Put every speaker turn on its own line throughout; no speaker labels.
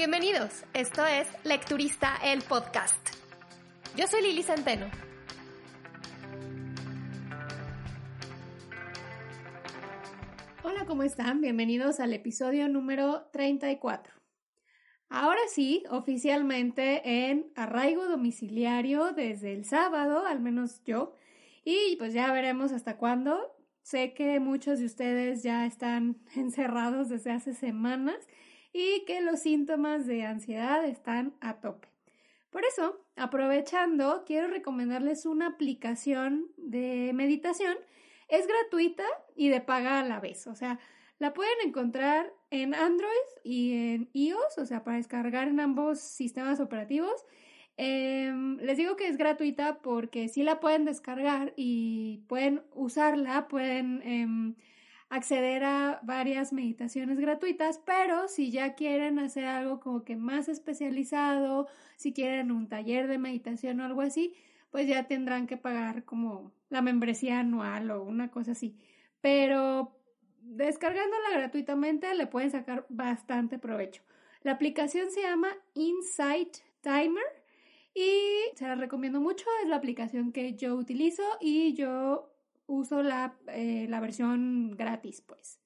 Bienvenidos, esto es Lecturista el Podcast. Yo soy Lili Centeno. Hola, ¿cómo están? Bienvenidos al episodio número 34. Ahora sí, oficialmente en arraigo domiciliario desde el sábado, al menos yo, y pues ya veremos hasta cuándo. Sé que muchos de ustedes ya están encerrados desde hace semanas y que los síntomas de ansiedad están a tope. Por eso, aprovechando, quiero recomendarles una aplicación de meditación. Es gratuita y de paga a la vez. O sea, la pueden encontrar en Android y en iOS, o sea, para descargar en ambos sistemas operativos. Em, les digo que es gratuita porque sí la pueden descargar y pueden usarla, pueden em, acceder a varias meditaciones gratuitas, pero si ya quieren hacer algo como que más especializado, si quieren un taller de meditación o algo así, pues ya tendrán que pagar como la membresía anual o una cosa así. Pero descargándola gratuitamente le pueden sacar bastante provecho. La aplicación se llama Insight Timer y se la recomiendo mucho. Es la aplicación que yo utilizo y yo uso la, eh, la versión gratis, pues.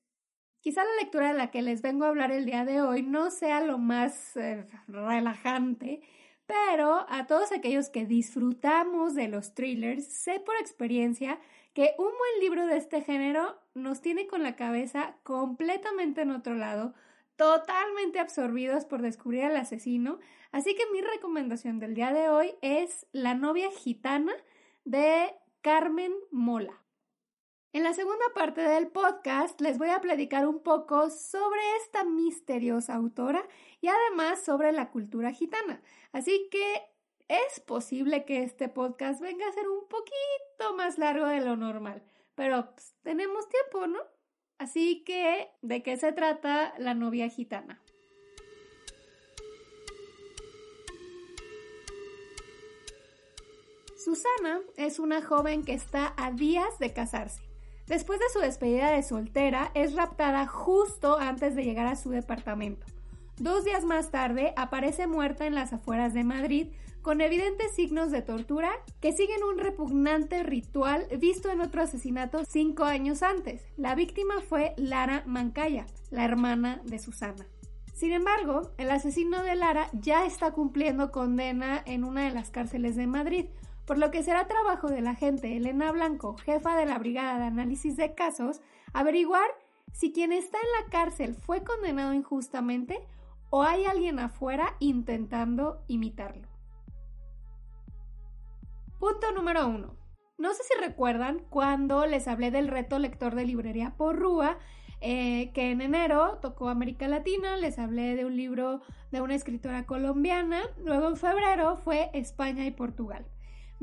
Quizá la lectura de la que les vengo a hablar el día de hoy no sea lo más eh, relajante, pero a todos aquellos que disfrutamos de los thrillers, sé por experiencia que un buen libro de este género nos tiene con la cabeza completamente en otro lado, totalmente absorbidos por descubrir al asesino, así que mi recomendación del día de hoy es La novia gitana de Carmen Mola. En la segunda parte del podcast les voy a platicar un poco sobre esta misteriosa autora y además sobre la cultura gitana. Así que es posible que este podcast venga a ser un poquito más largo de lo normal, pero pues, tenemos tiempo, ¿no? Así que, ¿de qué se trata la novia gitana? Susana es una joven que está a días de casarse. Después de su despedida de soltera, es raptada justo antes de llegar a su departamento. Dos días más tarde, aparece muerta en las afueras de Madrid con evidentes signos de tortura que siguen un repugnante ritual visto en otro asesinato cinco años antes. La víctima fue Lara Mancaya, la hermana de Susana. Sin embargo, el asesino de Lara ya está cumpliendo condena en una de las cárceles de Madrid, por lo que será trabajo de la agente Elena Blanco, jefa de la Brigada de Análisis de Casos, averiguar si quien está en la cárcel fue condenado injustamente o hay alguien afuera intentando imitarlo. Punto número 1. No sé si recuerdan cuando les hablé del reto lector de librería por Rúa, eh, que en enero tocó América Latina, les hablé de un libro de una escritora colombiana, luego en febrero fue España y Portugal.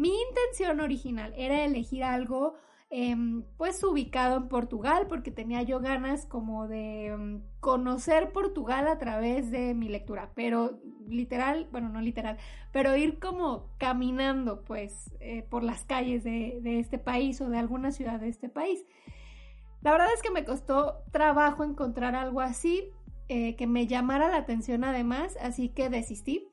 Mi intención original era elegir algo em, pues ubicado en Portugal porque tenía yo ganas como de em, conocer Portugal a través de mi lectura, pero literal, bueno, no literal, pero ir como caminando pues eh, por las calles de, este país o de alguna ciudad de este país. La verdad es que me costó trabajo encontrar algo así eh, que me llamara la atención además, así que desistí.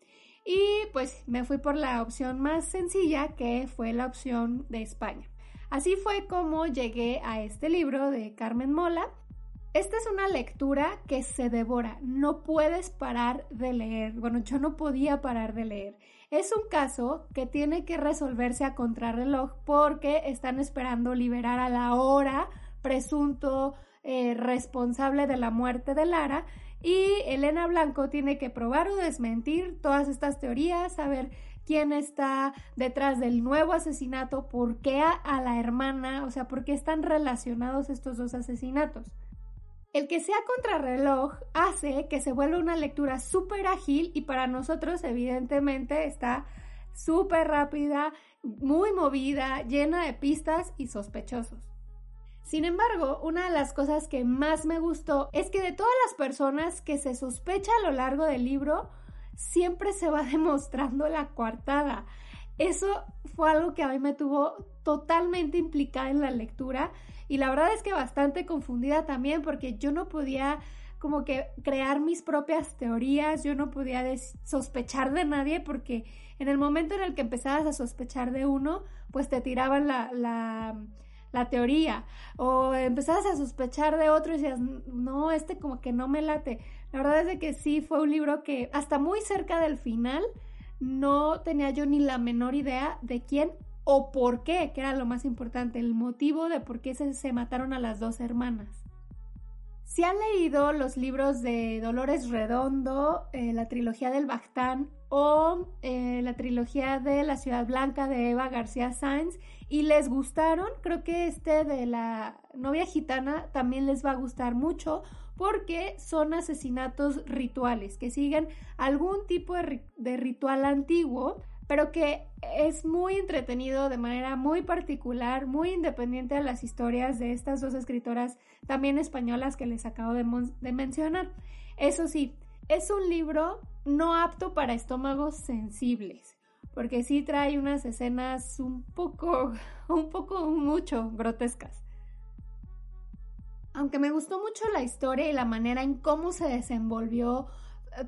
Y pues me fui por la opción más sencilla que fue la opción de España. Así fue como llegué a este libro de Carmen Mola. Esta es una lectura que se devora, no puedes parar de leer. Bueno, yo no podía parar de leer. Es un caso que tiene que resolverse a contrarreloj porque están esperando liberar a la hora presunto eh, responsable de la muerte de Lara y Elena Blanco tiene que probar o desmentir todas estas teorías, saber quién está detrás del nuevo asesinato, por qué a, la hermana, o sea, por qué están relacionados estos dos asesinatos. El que sea contrarreloj hace que se vuelva una lectura súper ágil y para nosotros evidentemente está súper rápida, muy movida, llena de pistas y sospechosos. Sin embargo, una de las cosas que más me gustó es que de todas las personas que se sospecha a lo largo del libro, siempre se va demostrando la coartada. Eso fue algo que a mí me tuvo totalmente implicada en la lectura y la verdad es que bastante confundida también porque yo no podía como que crear mis propias teorías, yo no podía sospechar de nadie porque en el momento en el que empezabas a sospechar de uno, pues te tiraban la, la la teoría o empezabas a sospechar de otro y decías, no, este como que no me late. La verdad es de que sí fue un libro que hasta muy cerca del final no tenía yo ni la menor idea de quién o por qué, que era lo más importante, el motivo de por qué se, se mataron a las dos hermanas. Si han leído los libros de Dolores Redondo, eh, la trilogía del Bactán o eh, la trilogía de La Ciudad Blanca de Eva García Sáenz y les gustaron, creo que este de la novia gitana también les va a gustar mucho porque son asesinatos rituales que siguen algún tipo de ritual antiguo pero que es muy entretenido de manera muy particular, muy independiente de las historias de estas dos escritoras también españolas que les acabo de, mencionar. Eso sí, es un libro no apto para estómagos sensibles, porque sí trae unas escenas un poco, un poco mucho grotescas. Aunque me gustó mucho la historia y la manera en cómo se desenvolvió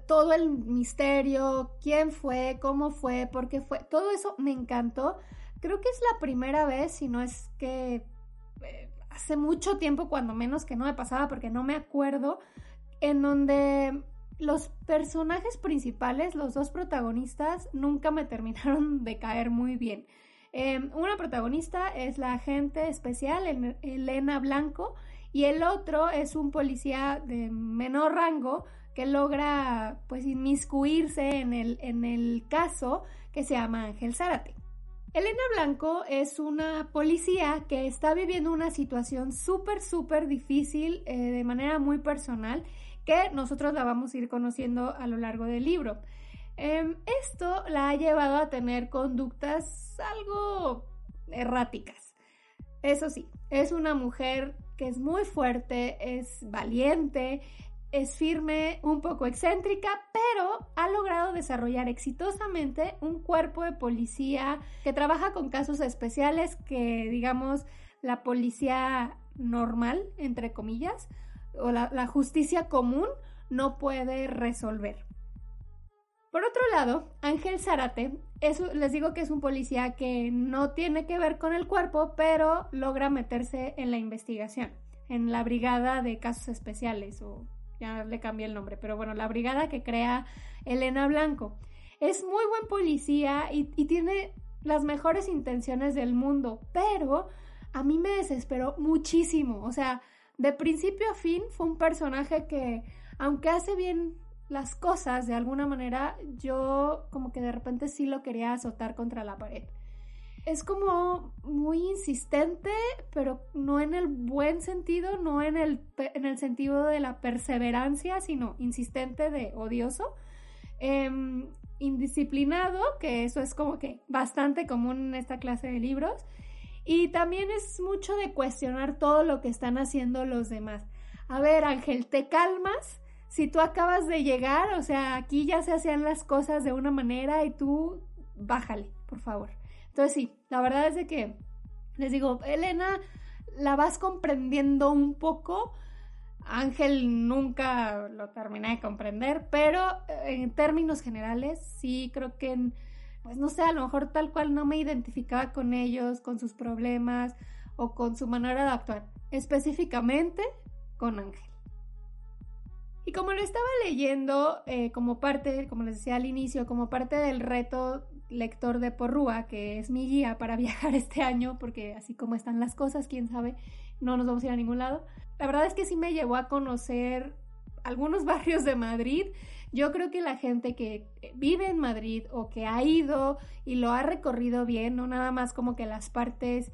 todo el misterio, quién fue, cómo fue, por qué fue, todo eso me encantó. Creo que es la primera vez, si no es que eh, hace mucho tiempo, cuando menos que no me pasaba, porque no me acuerdo, en donde los personajes principales, los dos protagonistas, nunca me terminaron de caer muy bien. Em, una protagonista es la agente especial, Elena Blanco, y el otro es un policía de menor rango que logra pues inmiscuirse en el, en el caso que se llama Ángel Zárate. Elena Blanco es una policía que está viviendo una situación súper, súper difícil eh, de manera muy personal que nosotros la vamos a ir conociendo a lo largo del libro. Em, esto la ha llevado a tener conductas algo erráticas. Eso sí, es una mujer que es muy fuerte, es valiente, es firme, un poco excéntrica, pero ha logrado desarrollar exitosamente un cuerpo de policía que trabaja con casos especiales que, digamos, la policía normal, entre comillas, o la, justicia común no puede resolver. Por otro lado, Ángel Zárate, les digo que es un policía que no tiene que ver con el cuerpo, pero logra meterse en la investigación, en la brigada de casos especiales o ya le cambié el nombre, pero bueno, la brigada que crea Elena Blanco. Es muy buen policía y, tiene las mejores intenciones del mundo, pero a mí me desesperó muchísimo. O sea, de principio a fin fue un personaje que, aunque hace bien las cosas de alguna manera, yo como que de repente sí lo quería azotar contra la pared es como muy insistente, pero no en el buen sentido, no en el, en el sentido de la perseverancia, sino insistente de odioso. Em, indisciplinado, que eso es como que bastante común en esta clase de libros. Y también es mucho de cuestionar todo lo que están haciendo los demás. A ver, Ángel, ¿te calmas? Si tú acabas de llegar, o sea, aquí ya se hacían las cosas de una manera y tú bájale, por favor. Entonces sí, la verdad es de que les digo, Elena, la vas comprendiendo un poco. Ángel nunca lo terminé de comprender, pero en términos generales sí creo que, pues no sé, a lo mejor tal cual no me identificaba con ellos, con sus problemas o con su manera de actuar, específicamente con Ángel. Y como lo estaba leyendo eh, como parte, como les decía al inicio, como parte del reto lector de Porrúa, que es mi guía para viajar este año, porque así como están las cosas, quién sabe, no nos vamos a ir a ningún lado. La verdad es que sí me llevó a conocer algunos barrios de Madrid. Yo creo que la gente que vive en Madrid o que ha ido y lo ha recorrido bien, no nada más como que las partes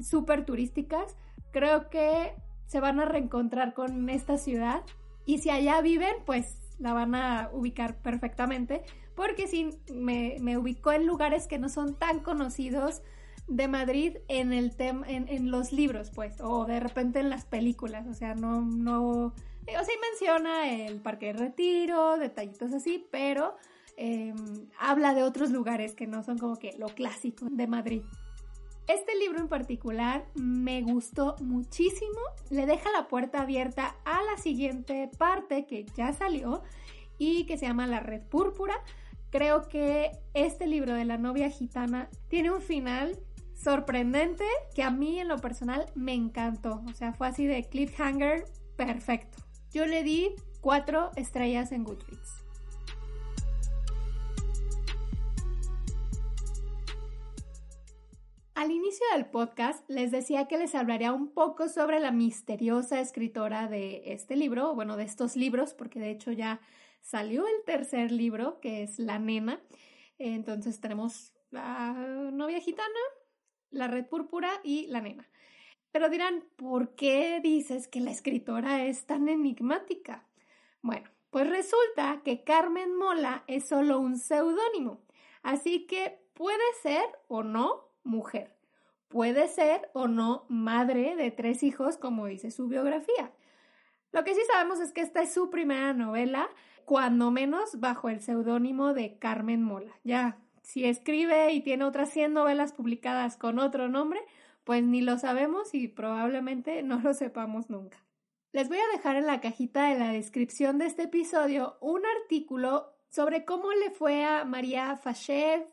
súper turísticas, creo que se van a reencontrar con esta ciudad. Y si allá viven, pues la van a ubicar perfectamente, porque sí, me, me ubicó en lugares que no son tan conocidos de Madrid en el tema, en, los libros, pues, o de repente en las películas, o sea, no, no, o sea, menciona el Parque de Retiro, detallitos así, pero em, habla de otros lugares que no son como que lo clásico de Madrid. Este libro en particular me gustó muchísimo, le deja la puerta abierta a la siguiente parte que ya salió y que se llama La Red Púrpura. Creo que este libro de la novia gitana tiene un final sorprendente que a mí en lo personal me encantó. O sea, fue así de cliffhanger perfecto. Yo le di cuatro estrellas en Goodreads. Al inicio del podcast les decía que les hablaría un poco sobre la misteriosa escritora de este libro, bueno, de estos libros, porque de hecho ya salió el tercer libro, que es La Nena. Entonces tenemos la novia gitana, la red púrpura y la nena. Pero dirán, ¿por qué dices que la escritora es tan enigmática? Bueno, pues resulta que Carmen Mola es solo un seudónimo, así que puede ser o no mujer. Puede ser o no madre de tres hijos, como dice su biografía. Lo que sí sabemos es que esta es su primera novela, cuando menos bajo el seudónimo de Carmen Mola. Ya, si escribe y tiene otras 100 novelas publicadas con otro nombre, pues ni lo sabemos y probablemente no lo sepamos nunca. Les voy a dejar en la cajita de la descripción de este episodio un artículo sobre cómo le fue a María Fachev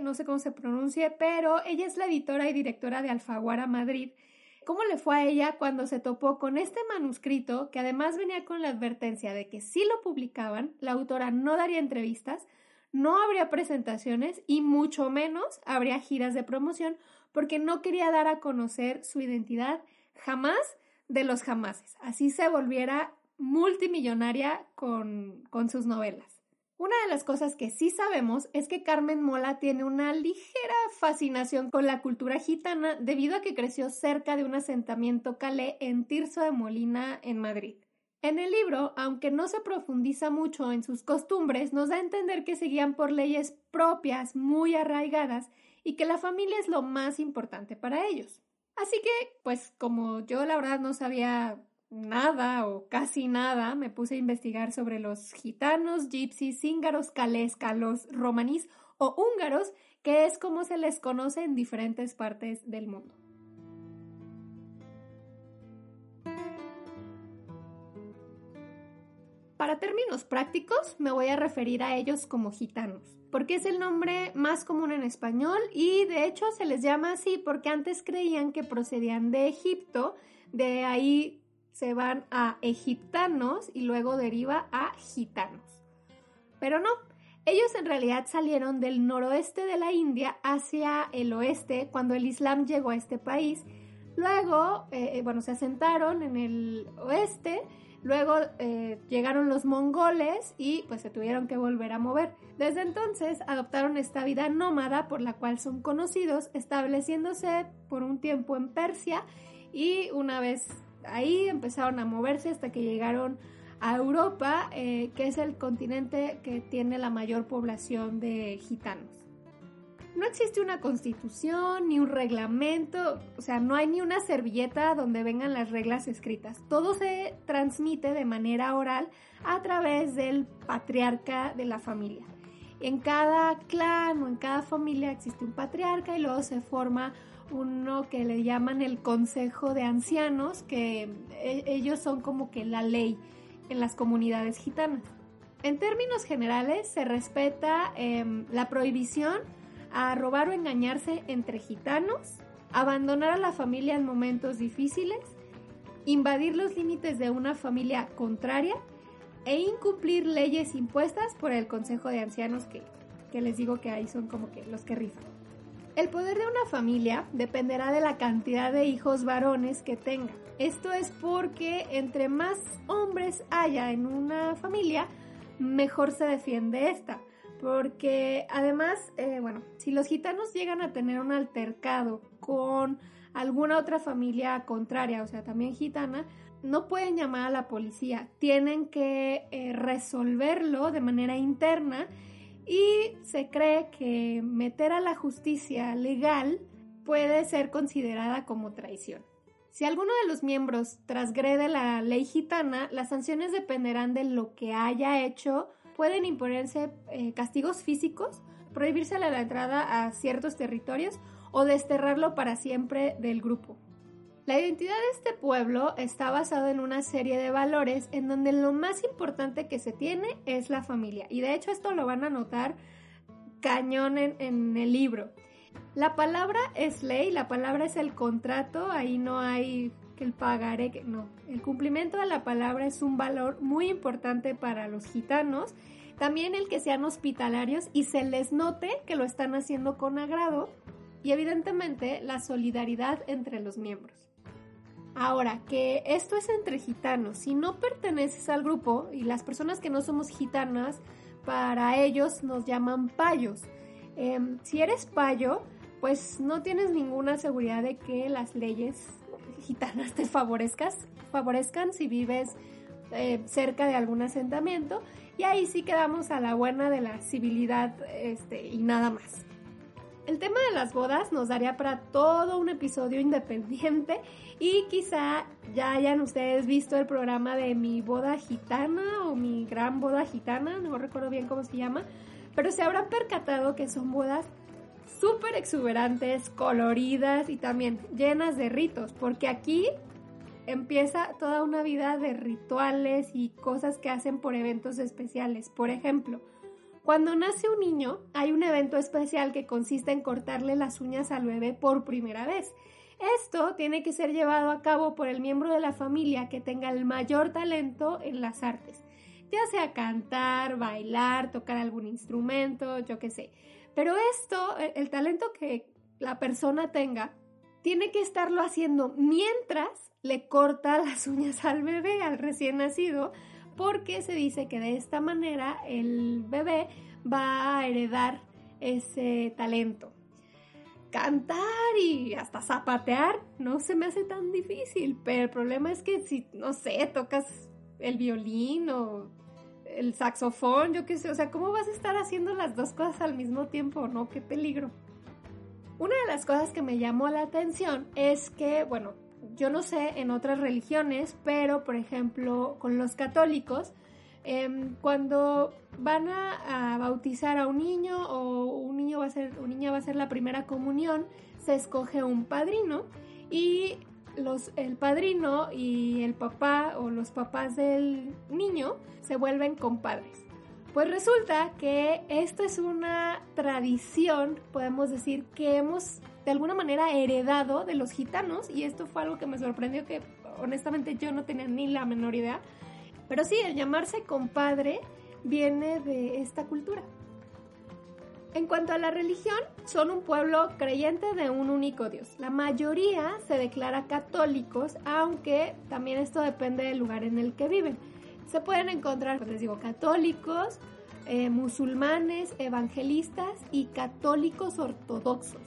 no sé cómo se pronuncie, pero ella es la editora y directora de Alfaguara Madrid. ¿Cómo le fue a ella cuando se topó con este manuscrito que además venía con la advertencia de que si lo publicaban, la autora no daría entrevistas, no habría presentaciones y mucho menos habría giras de promoción porque no quería dar a conocer su identidad jamás de los jamases. Así se volviera multimillonaria con, con sus novelas. Una de las cosas que sí sabemos es que Carmen Mola tiene una ligera fascinación con la cultura gitana debido a que creció cerca de un asentamiento calé en Tirso de Molina, en Madrid. En el libro, aunque no se profundiza mucho en sus costumbres, nos da a entender que seguían por leyes propias muy arraigadas y que la familia es lo más importante para ellos. Así que, pues como yo la verdad no sabía nada o casi nada, me puse a investigar sobre los gitanos, gypsies, cíngaros, calés, calos, romanís o húngaros, que es como se les conoce en diferentes partes del mundo. Para términos prácticos, me voy a referir a ellos como gitanos, porque es el nombre más común en español y de hecho se les llama así porque antes creían que procedían de Egipto, de ahí se van a egiptanos y luego deriva a gitanos. Pero no, ellos en realidad salieron del noroeste de la India hacia el oeste cuando el Islam llegó a este país. Luego, eh, eh, bueno, se asentaron en el oeste, luego eh, llegaron los mongoles y pues se tuvieron que volver a mover. Desde entonces adoptaron esta vida nómada por la cual son conocidos, estableciéndose por un tiempo en Persia y una vez ahí empezaron a moverse hasta que llegaron a Europa, eh, que es el continente que tiene la mayor población de gitanos. No existe una constitución ni un reglamento, o sea, no hay ni una servilleta donde vengan las reglas escritas. Todo se transmite de manera oral a través del patriarca de la familia. En cada clan o en cada familia existe un patriarca y luego se forma uno que le llaman el Consejo de Ancianos, que e, ellos son como que la ley en las comunidades gitanas. En términos generales, se respeta em, la prohibición a robar o engañarse entre gitanos, abandonar a la familia en momentos difíciles, invadir los límites de una familia contraria e incumplir leyes impuestas por el Consejo de Ancianos que, que les digo que ahí son como que los que rifan. El poder de una familia dependerá de la cantidad de hijos varones que tenga. Esto es porque entre más hombres haya en una familia, mejor se defiende esta. Porque además, eh, bueno, si los gitanos llegan a tener un altercado con alguna otra familia contraria, o sea, también gitana, no pueden llamar a la policía, tienen que eh, resolverlo de manera interna y se cree que meter a la justicia legal puede ser considerada como traición. Si alguno de los miembros transgrede la ley gitana, las sanciones dependerán de lo que haya hecho. Pueden imponerse eh, castigos físicos, prohibirse la entrada a ciertos territorios o desterrarlo para siempre del grupo. La identidad de este pueblo está basada en una serie de valores en donde lo más importante que se tiene es la familia. Y de hecho esto lo van a notar cañón en, el libro. La palabra es ley, la palabra es el contrato, ahí no hay el pagaré, que no. El cumplimiento de la palabra es un valor muy importante para los gitanos. También el que sean hospitalarios y se les note que lo están haciendo con agrado y evidentemente la solidaridad entre los miembros. Ahora, que esto es entre gitanos, si no perteneces al grupo y las personas que no somos gitanas, para ellos nos llaman payos. Em, si eres payo, pues no tienes ninguna seguridad de que las leyes gitanas te favorezcas, favorezcan si vives eh, cerca de algún asentamiento y ahí sí quedamos a la buena de la civilidad este, y nada más. El tema de las bodas nos daría para todo un episodio independiente y quizá ya hayan ustedes visto el programa de mi boda gitana o mi gran boda gitana, no recuerdo bien cómo se llama, pero se habrán percatado que son bodas súper exuberantes, coloridas y también llenas de ritos, porque aquí empieza toda una vida de rituales y cosas que hacen por eventos especiales. Por ejemplo, cuando nace un niño, hay un evento especial que consiste en cortarle las uñas al bebé por primera vez. Esto tiene que ser llevado a cabo por el miembro de la familia que tenga el mayor talento en las artes, ya sea cantar, bailar, tocar algún instrumento, yo qué sé. Pero esto, el, talento que la persona tenga, tiene que estarlo haciendo mientras le corta las uñas al bebé, al recién nacido, porque se dice que de esta manera el bebé va a heredar ese talento. Cantar y hasta zapatear no se me hace tan difícil, pero el problema es que si, no sé, tocas el violín o el saxofón, yo qué sé, o sea, ¿cómo vas a estar haciendo las dos cosas al mismo tiempo? No, qué peligro. Una de las cosas que me llamó la atención es que, bueno, yo no sé en otras religiones, pero por ejemplo con los católicos, em, cuando van a, bautizar a un niño o un niño va a ser, un va a ser la primera comunión, se escoge un padrino y los, el padrino y el papá o los papás del niño se vuelven compadres. Pues resulta que esto es una tradición, podemos decir, que hemos de alguna manera heredado de los gitanos y esto fue algo que me sorprendió que honestamente yo no tenía ni la menor idea. Pero sí, el llamarse compadre viene de esta cultura. En cuanto a la religión, son un pueblo creyente de un único Dios. La mayoría se declara católicos, aunque también esto depende del lugar en el que viven. Se pueden encontrar, les digo, católicos, eh, musulmanes, evangelistas y católicos ortodoxos.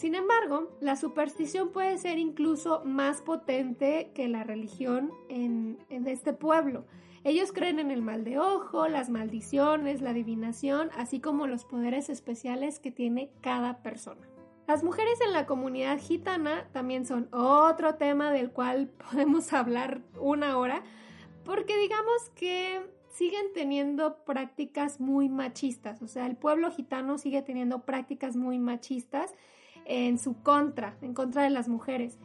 Sin embargo, la superstición puede ser incluso más potente que la religión en, este pueblo. Ellos creen en el mal de ojo, las maldiciones, la adivinación, así como los poderes especiales que tiene cada persona. Las mujeres en la comunidad gitana también son otro tema del cual podemos hablar una hora, porque digamos que siguen teniendo prácticas muy machistas, o sea, el pueblo gitano sigue teniendo prácticas muy machistas en su contra, en contra de las mujeres.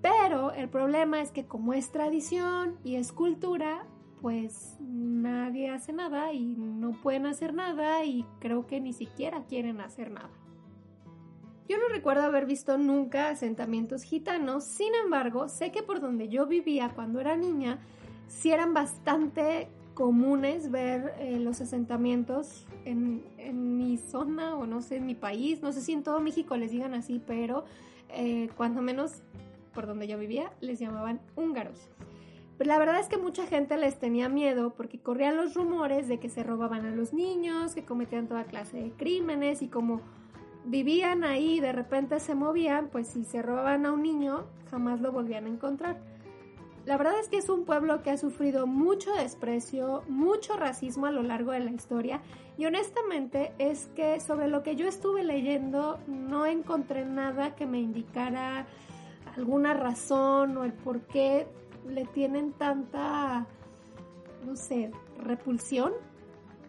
Pero el problema es que como es tradición y es cultura, pues nadie hace nada y no pueden hacer nada y creo que ni siquiera quieren hacer nada. Yo no recuerdo haber visto nunca asentamientos gitanos, sin embargo, sé que por donde yo vivía cuando era niña, sí eran bastante comunes ver eh, los asentamientos en, mi zona o no sé, en mi país. No sé si en todo México les digan así, pero eh, cuando menos por donde yo vivía les llamaban húngaros. Pero la verdad es que mucha gente les tenía miedo porque corrían los rumores de que se robaban a los niños, que cometían toda clase de crímenes y como vivían ahí y de repente se movían, pues si se robaban a un niño, jamás lo volvían a encontrar. La verdad es que es un pueblo que ha sufrido mucho desprecio, mucho racismo a lo largo de la historia y honestamente es que sobre lo que yo estuve leyendo no encontré nada que me indicara alguna razón o el por qué le tienen tanta, no sé, repulsión,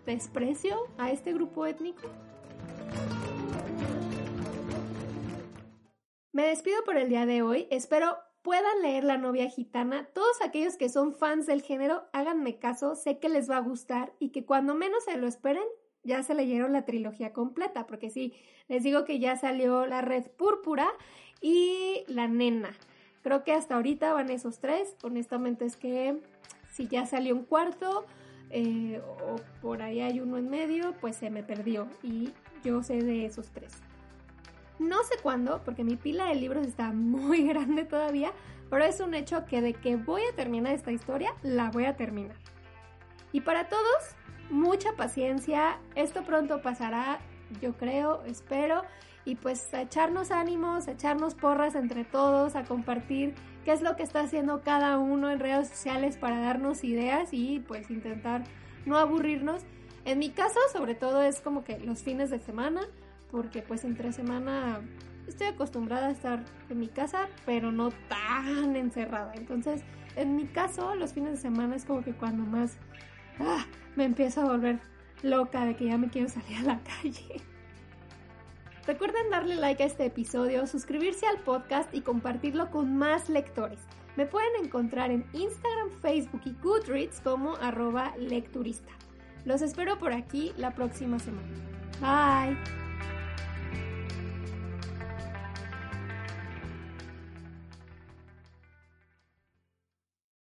desprecio a este grupo étnico. Me despido por el día de hoy. Espero puedan leer La novia gitana. Todos aquellos que son fans del género, háganme caso, sé que les va a gustar y que cuando menos se lo esperen, ya se leyeron la trilogía completa, porque sí, les digo que ya salió La Red Púrpura y La Nena. Creo que hasta ahorita van esos tres. Honestamente es que si ya salió un cuarto eh, o por ahí hay uno en medio, pues se me perdió y yo sé de esos tres. No sé cuándo, porque mi pila de libros está muy grande todavía, pero es un hecho que de que voy a terminar esta historia, la voy a terminar. Y para todos, mucha paciencia, esto pronto pasará, yo creo, espero, y pues a echarnos ánimos, a echarnos porras entre todos, a compartir qué es lo que está haciendo cada uno en redes sociales para darnos ideas y pues intentar no aburrirnos. En mi caso, sobre todo, es como que los fines de semana, porque pues entre semana estoy acostumbrada a estar en mi casa, pero no tan encerrada. Entonces, en mi caso, los fines de semana es como que cuando más ah, me empiezo a volver loca de que ya me quiero salir a la calle. Recuerden darle like a este episodio, suscribirse al podcast y compartirlo con más lectores. Me pueden encontrar en Instagram, Facebook y Goodreads como arroba lecturista. Los espero por aquí la próxima semana. Bye.